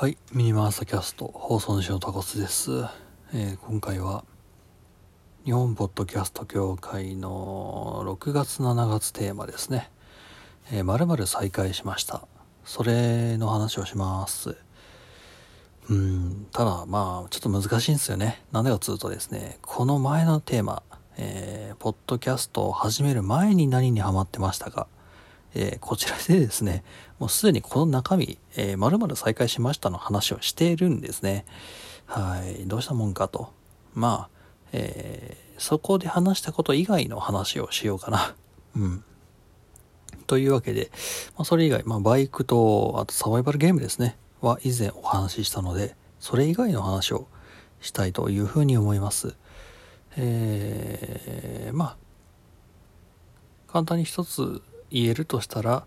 はい、ミニマーサキャスト放送主のタコスです、えー今回は日本ポッドキャスト協会の6月7月テーマですね「えー、〇〇再開しました」それの話をします。うんただまあちょっと難しいんですよね。なんでかっつうとですねこの前のテーマえーポッドキャストを始める前に何にハマってましたか。えーこちらでですね、もうすでにこの中身、えー、〇〇再開しましたの話をしているんですね。はい。どうしたもんかと。まあ、えーそこで話したこと以外の話をしようかな。うん。というわけで、まあ、それ以外、まあ、バイクと、あとサバイバルゲームですね、は以前お話ししたので、それ以外の話をしたいというふうに思います。えーまあ、簡単に一つ言えるとしたら、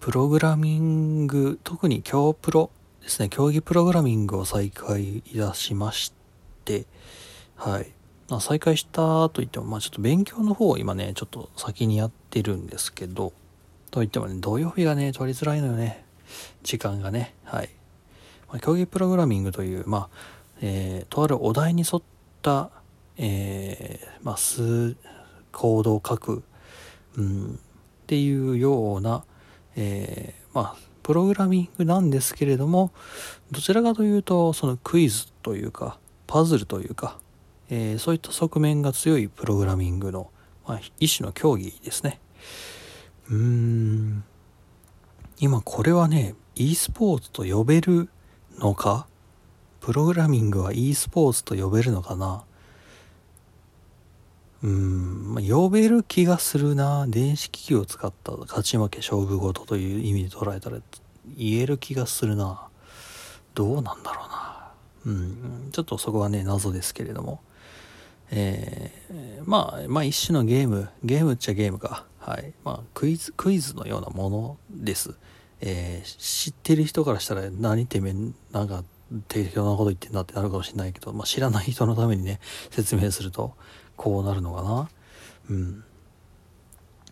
プログラミング、特に競プロですね、競技プログラミングを再開いたしまして、はい。まあ、再開したといっても、まあちょっと勉強の方を今ね、ちょっと先にやってるんですけど、といってもね、土曜日がね、取りづらいのよね。時間がね。はい。まあ、競技プログラミングという、まあ、えーとあるお題に沿った、えーまあ、数、コードを書く、うん、っていうような、えーまあ、プログラミングなんですけれども、どちらかというと、そのクイズというか、パズルというか、えーそういった側面が強いプログラミングの、まあ、一種の競技ですね。うーん、今これはね、e スポーツと呼べるのかプログラミングは e スポーツと呼べるのかなうん、まあ、呼べる気がするな。電子機器を使った勝ち負け勝負事という意味で捉えたら言える気がするな。どうなんだろうな。うん、ちょっとそこはね、謎ですけれども。えーまあ、まあ一種のゲーム、ゲームっちゃゲームか。はい。まあクイズ、クイズのようなものです。えー知ってる人からしたら何てめえ、なんか適当なこと言ってんだってなるかもしれないけど、まあ知らない人のためにね、説明すると、こうなるのかな？うん。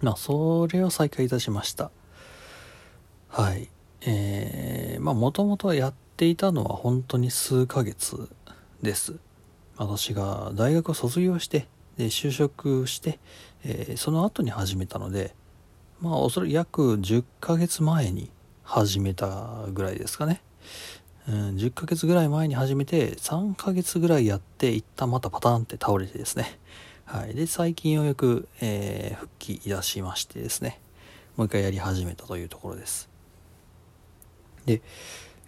まあ、それを再開いたしました。はい。えー、まあ、もともとやっていたのは本当に数ヶ月です。私が大学を卒業して、で、就職して、えーその後に始めたので、まあ、おそらく約10ヶ月前に始めたぐらいですかね。うん、10ヶ月ぐらい前に始めて、3ヶ月ぐらいやって、一旦またパターンって倒れてですね。はい。で、最近ようやく、えー復帰いたしましてですね。もう一回やり始めたというところです。で、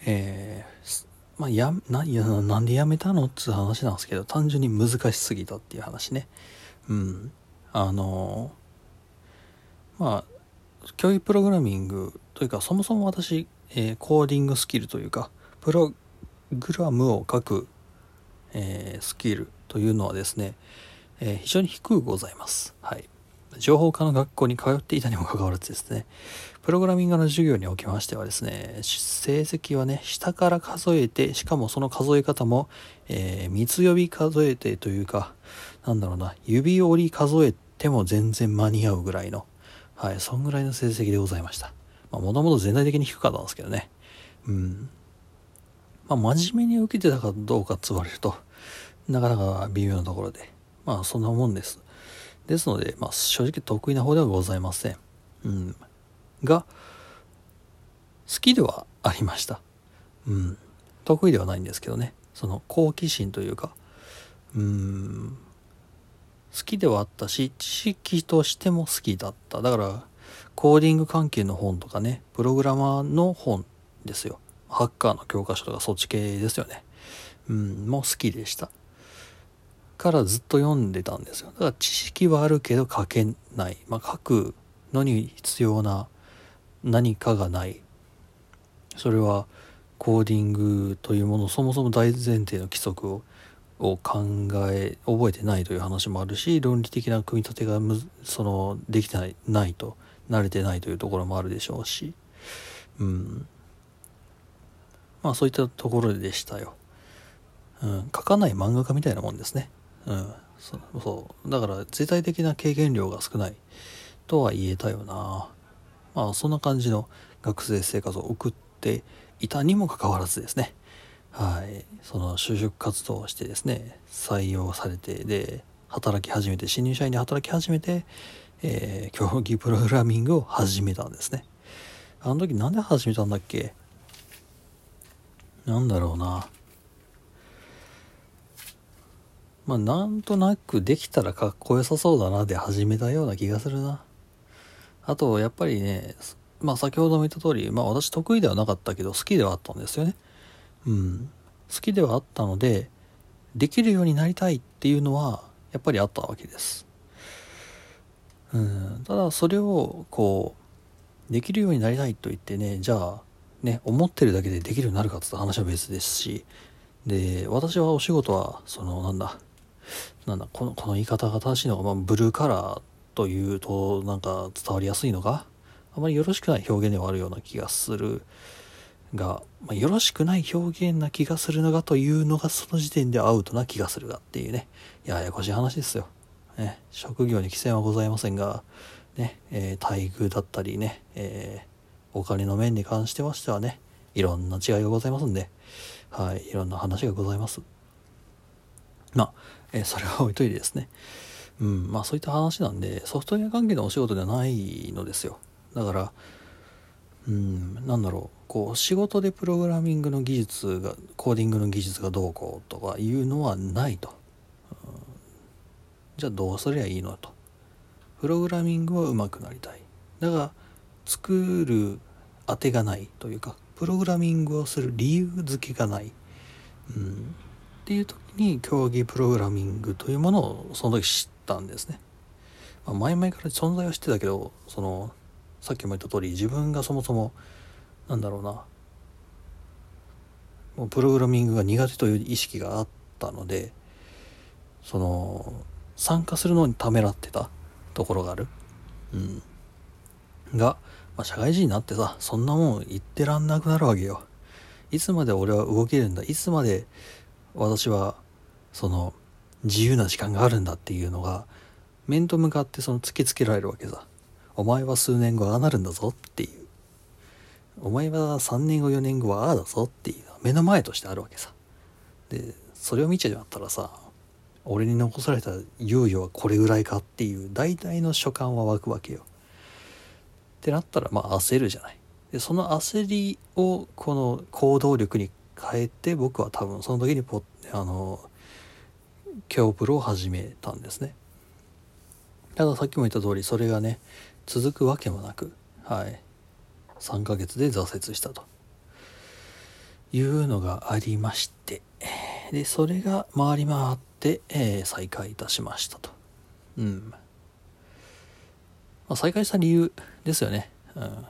えーまあ、や、な、や、なんでやめたのっつう話なんですけど、単純に難しすぎたっていう話ね。うん。あのーまあ、教育プログラミングというか、そもそも私、えーコーディングスキルというか、プログラムを書く、えースキルというのはですね、えー非常に低くございます。はい。情報科の学校に通っていたにもかかわらずですね、プログラミングの授業におきましてはですね、成績はね、下から数えて、しかもその数え方も、えー三つ呼び数えてというか、なんだろうな、指折り数えても全然間に合うぐらいの、はい、そんぐらいの成績でございました。まあ、もともと全体的に低かったんですけどね。うん。まあ、真面目に受けてたかどうかつわれると、なかなか微妙なところで、まあ、そんなもんです。ですので、まあ、正直得意な方ではございません。うん。が、好きではありました。うん。得意ではないんですけどね。その好奇心というか、うん。好きではあったし、知識としても好きだった。だから、コーディング関係の本とかね、プログラマーの本ですよ。ハッカーの教科書とかそっち系ですよね。うん、もう好きでした。からずっと読んでたんですよ。だから知識はあるけど書けない。まあ、書くのに必要な何かがない。それはコーディングというものそもそも大前提の規則をを考え覚えてないという話もあるし論理的な組み立てがむそのできてないないと慣れてないというところもあるでしょうしうんまあそういったところでしたよ、うん、書かない漫画家みたいなもんですね。うん。そそう。だから全体的な経験量が少ないとは言えたよな。まあそんな感じの学生生活を送っていたにもかかわらずですね。はい。その就職活動をしてですね採用されてで働き始めて新入社員で働き始めて、えー、競技プログラミングを始めたんですね。あの時なんで始めたんだっけ？なんだろうな。まあなんとなくできたらかっこよさそうだなで始めたような気がするな。あとやっぱりねまあ先ほども言った通りまあ私得意ではなかったけど好きではあったんですよね。うん。好きではあったのでできるようになりたいっていうのはやっぱりあったわけです。うん。ただそれをこうできるようになりたいと言ってねじゃあね思ってるだけでできるようになるかって話は別ですしで私はお仕事はそのなんだなんだこのこの言い方が正しいのか、まあ、ブルーカラーというとなんか伝わりやすいのかあまりよろしくない表現ではあるような気がする。が、まあ、よろしくない表現な気がするのがというのがその時点でアウトな気がするがっていうねややこしい話ですよ、ね、職業に規制はございませんが、ねえー、待遇だったりね、えー、お金の面に関してましてはねいろんな違いがございますんではいいろんな話がございますまあ、えー、それは置いといてですね。うん、まあそういった話なんで、ソフトウェア関係のお仕事ではないのですよ。だから、うん、なんだろう、こう、仕事でプログラミングの技術が、コーディングの技術がどうこうとかいうのはないと。うん、じゃあどうすりゃいいのと。プログラミングは上手くなりたい。だが、作る当てがないというか、プログラミングをする理由付けがない。うんっていう時に競技プログラミングというものをその時知ったんですね。まあ、前々から存在は知ってたけどそのさっきも言った通り自分がそもそもなんだろうなもうプログラミングが苦手という意識があったのでその参加するのにためらってたところがある。うん。が、まあ、社会人になってさそんなもん言ってらんなくなるわけよ。いつまで俺は動けるんだ？いつまで私はその自由な時間があるんだっていうのが面と向かってその突きつけられるわけさ。お前は数年後ああなるんだぞっていう。お前は3年後4年後はああだぞっていう目の前としてあるわけさ。でそれを見ちゃったらさ俺に残された猶予はこれぐらいかっていう大体の所感は湧くわけよ。ってなったらまあ焦るじゃない。でその焦りをこの行動力に変えて僕は多分その時にポあの今日プロを始めたんですね。たださっきも言った通りそれがね続くわけもなくはい。3ヶ月で挫折したと。いうのがありまして。でそれが回り回って、えー、再開いたしましたと。うん、まあ、再開した理由ですよねうん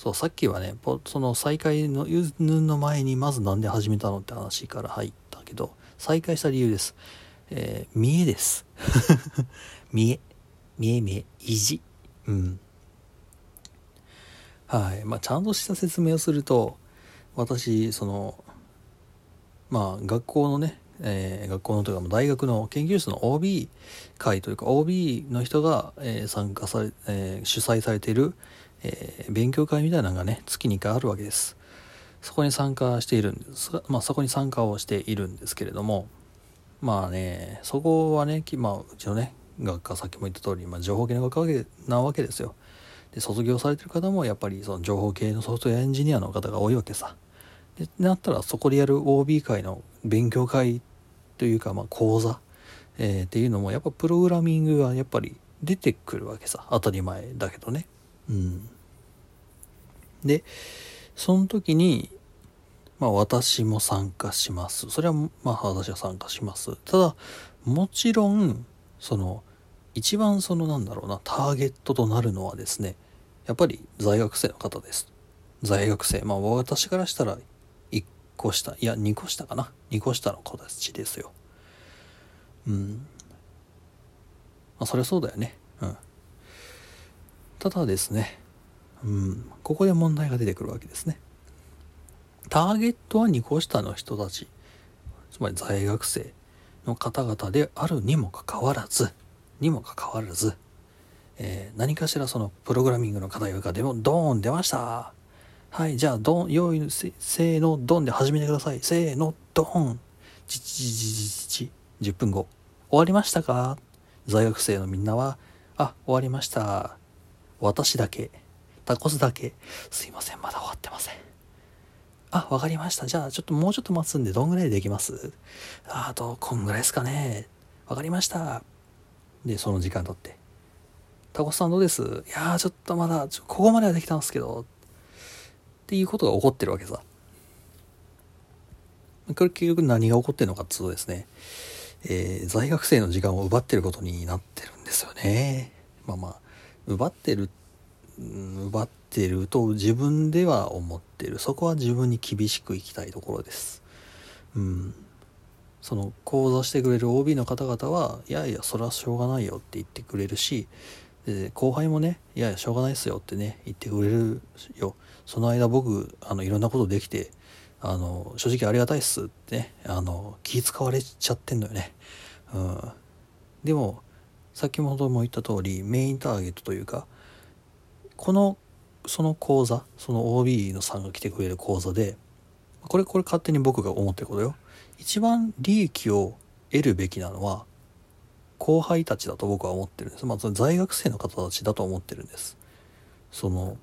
そう、さっきはね、その再開の、ゆぬの前にまず何で始めたのって話から入ったけど、再開した理由です。えー、見えです。見え。見え見え。意地。うん。はい。まあ、ちゃんとした説明をすると、私、その、まあ、学校のね、えー、学校のというか大学の研究室の OB 会というか OB の人が、えー、参加され、えー、主催されている、えー、勉強会みたいなのがね、月に1回あるわけです。そこに参加しているんです、まあそこに参加をしているんですけれども、まあね、そこはね、まあうちのね、学科さっきも言った通り、まあ、情報系の学科なわけですよ。で、卒業されてる方もやっぱりその情報系のソフトウェアエンジニアの方が多いわけさ。で、なったらそこでやる OB 会の勉強会というか、まあ講座、えー、っていうのもやっぱプログラミングがやっぱり出てくるわけさ。当たり前だけどね。うん。で、その時に、まあ私も参加します。それはまあ私は参加します。ただ、もちろん、その、一番そのなんだろうな、ターゲットとなるのはですね、やっぱり在学生の方です。在学生。まあ私からしたら個下、いや2個下かな。2個下の子たちですよ。うん。まあそりゃそうだよね。うん。ただですね、うん、ここで問題が出てくるわけですね。ターゲットは2個下の人たち、つまり在学生の方々であるにもかかわらず、にもかかわらず、えー、何かしらそのプログラミングの課題がでもドーン出ましたはい、じゃあ、ドン、用意、せせーの、ドンで始めてください。せーの、ドン。じちじじじじ10分後。終わりましたか？在学生のみんなは、あ、終わりました。私だけ、タコスだけ、すいません、まだ終わってません。あ、わかりました。じゃあ、ちょっともうちょっと待つんで、どんぐらいできます？ああと、こんぐらいですかね。わかりました。で、その時間経って。タコスさんどうです？いやー、ちょっとまだ、ここまではできたんですけど、っていうことが起こってるわけさ。これ結局何が起こってるのかっつうとですね、えー在学生の時間を奪ってることになってるんですよね。まあまあ、奪ってる、奪ってると自分では思ってる。そこは自分に厳しくいきたいところです。うん。その講座してくれる OB の方々はいやいやそれはしょうがないよって言ってくれるしで後輩もねいやいやしょうがないっすよってね言ってくれるよ。その間僕あのいろんなことできてあの正直ありがたいっすってねあの気使われちゃってんのよね。うん。でも先ほども言った通りメインターゲットというかこのその講座その OB のさんが来てくれる講座でこれこれ勝手に僕が思ってることよ。一番利益を得るべきなのは後輩たちだと僕は思ってるんです。まあその在学生の方たちだと思ってるんです。その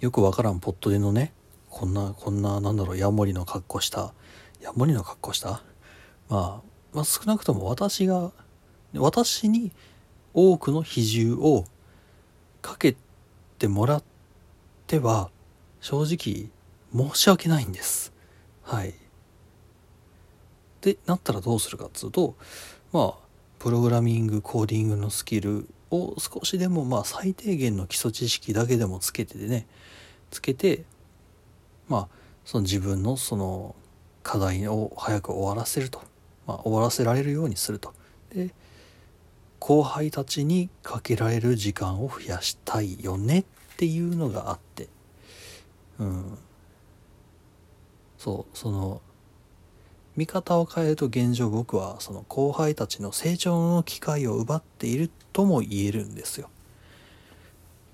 よくわからんポットでのねこんなこんななんだろうヤモリの格好したヤモリの格好した？まあ、まあ少なくとも私が私に多くの比重をかけてもらっては正直申し訳ないんです。はい。でなったらどうするかっつうとまあプログラミングコーディングのスキルを少しでもまあ最低限の基礎知識だけでもつけてでねつけてまあその自分のその課題を早く終わらせると、まあ、終わらせられるようにすると。で後輩たちにかけられる時間を増やしたいよねっていうのがあって。うん。そうその見方を変えると現状僕はその後輩たちの成長の機会を奪っているとも言えるんですよ。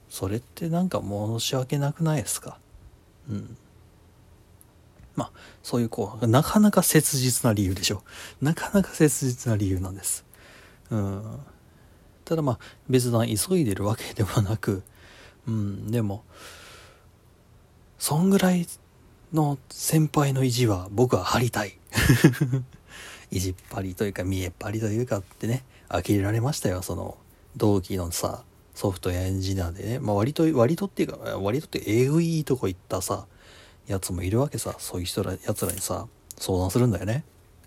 それってなんか申し訳なくないですか？うん。まあそういうこうなかなか切実な理由でしょう。なかなか切実な理由なんです。うん。ただまあ別段急いでるわけではなくうん。でもそんぐらいの先輩の意地は僕は張りたい。意地っ張りというか見えっ張りというかってね呆れられましたよ。その同期のさソフトウェアエンジニアでね、まあ、割と割とっていうか割とってえぐいとこ行ったさやつもいるわけさ。そういう人らやつらにさ相談するんだよね。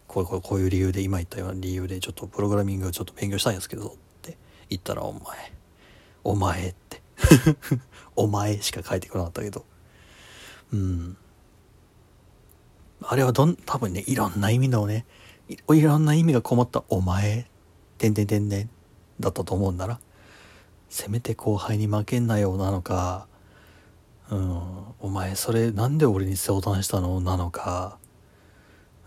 こうこうこういう理由で今言ったような理由でちょっとプログラミングをちょっと勉強したいんですけどって言ったらお前お前って。お前しか書いてこなかったけど。うん。あれはどん多分ねいろんな意味のねいろんな意味がこもった「お前」「てんてんてんてん」だったと思うんだな。せめて後輩に負けんなよなのかうんお前それなんで俺に相談したのなのか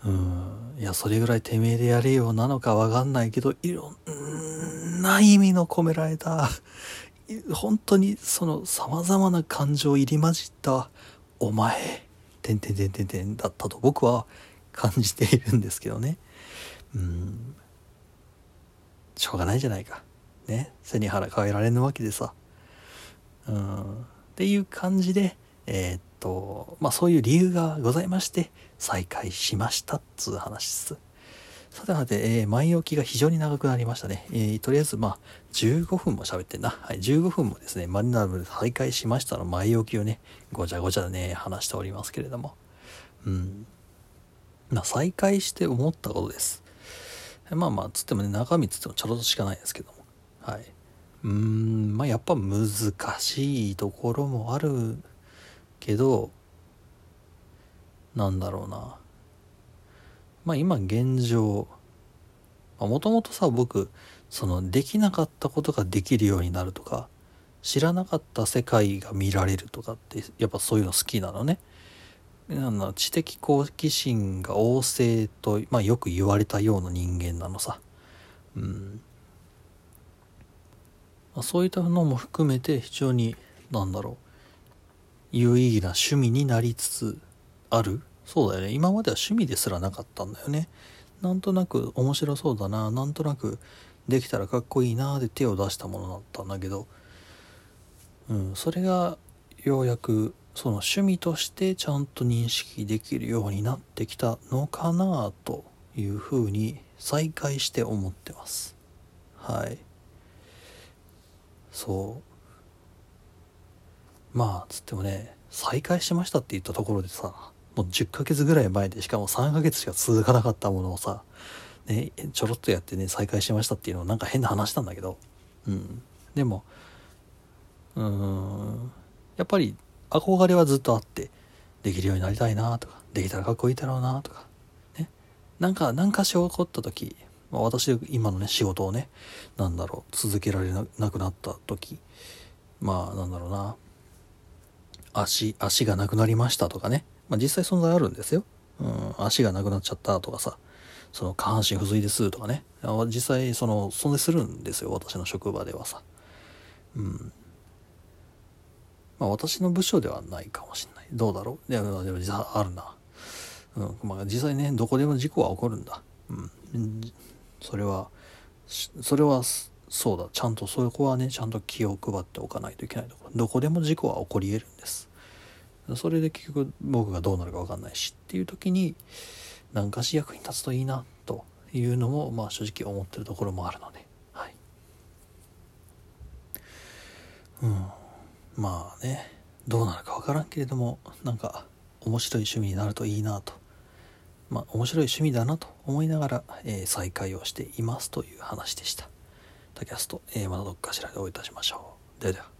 うんいやそれぐらいてめえでやれよなのかわかんないけどいろんな意味の込められた。本当にその様々な感情入り混じった「お前」てんてんてんてんてんだったと僕は感じているんですけどね。うん。しょうがないじゃないか。ね。背に腹変えられぬわけでさ。うん。っていう感じでえーっとまあそういう理由がございまして再開しましたっつう話です。さてさて、えー前置きが非常に長くなりましたね。えーとりあえず、まあ、15分も喋ってんな。はい、15分もですね、マリナルで再開しましたの前置きをね、ごちゃごちゃでね、話しておりますけれども。うん。まあ、再開して思ったことです。まあまあ、つってもね、中身つってもちょろっとしかないですけども。はい。うーん、まあやっぱ難しいところもあるけど、なんだろうな。まあ今現状、もともとさ、僕、そのできなかったことができるようになるとか、知らなかった世界が見られるとかって、やっぱそういうの好きなのね。なんだ知的好奇心が旺盛と、まあよく言われたような人間なのさ。うん。まあ、そういったのも含めて非常に、なんだろう。有意義な趣味になりつつあるそうだよね。今までは趣味ですらなかったんだよね。なんとなく面白そうだな。なんとなくできたらかっこいいなで手を出したものだったんだけど。うん。それがようやくその趣味としてちゃんと認識できるようになってきたのかなというふうに再開して思ってます。はい。そう。まあつってもね再開しましたって言ったところでさ。もう10ヶ月ぐらい前でしかも3ヶ月しか続かなかったものをさねちょろっとやってね再開しましたっていうのはなんか変な話なんだけど。うん。でもうーん。やっぱり憧れはずっとあってできるようになりたいなとかできたらかっこいいだろうなとかね。なんか何かし起こった時、ま、私今のね仕事をねなんだろう続けられなくなった時まあなんだろうな。足足がなくなりましたとかね、まあ、実際存在あるんですよ、うん、足がなくなっちゃったとかさその下半身不随ですとかね。実際その存在するんですよ私の職場ではさ。うん。まあ私の部署ではないかもしれない。どうだろう。いやでも実際あるな。うんまあ実際ねどこでも事故は起こるんだ。うん。それはそれはそうだ。ちゃんとそこはねちゃんと気を配っておかないといけないとこ。ろどこでも事故は起こり得るんです。それで結局僕がどうなるか分かんないしっていう時に何かし役に立つといいなというのもまあ正直思ってるところもあるのではいうんまあねどうなるか分からんけれどもなんか面白い趣味になるといいなとまあ面白い趣味だなと思いながら、えー、再開をしていますという話でした。タキャスト、えー、またどっかしらでお会いいたしましょう。ではでは。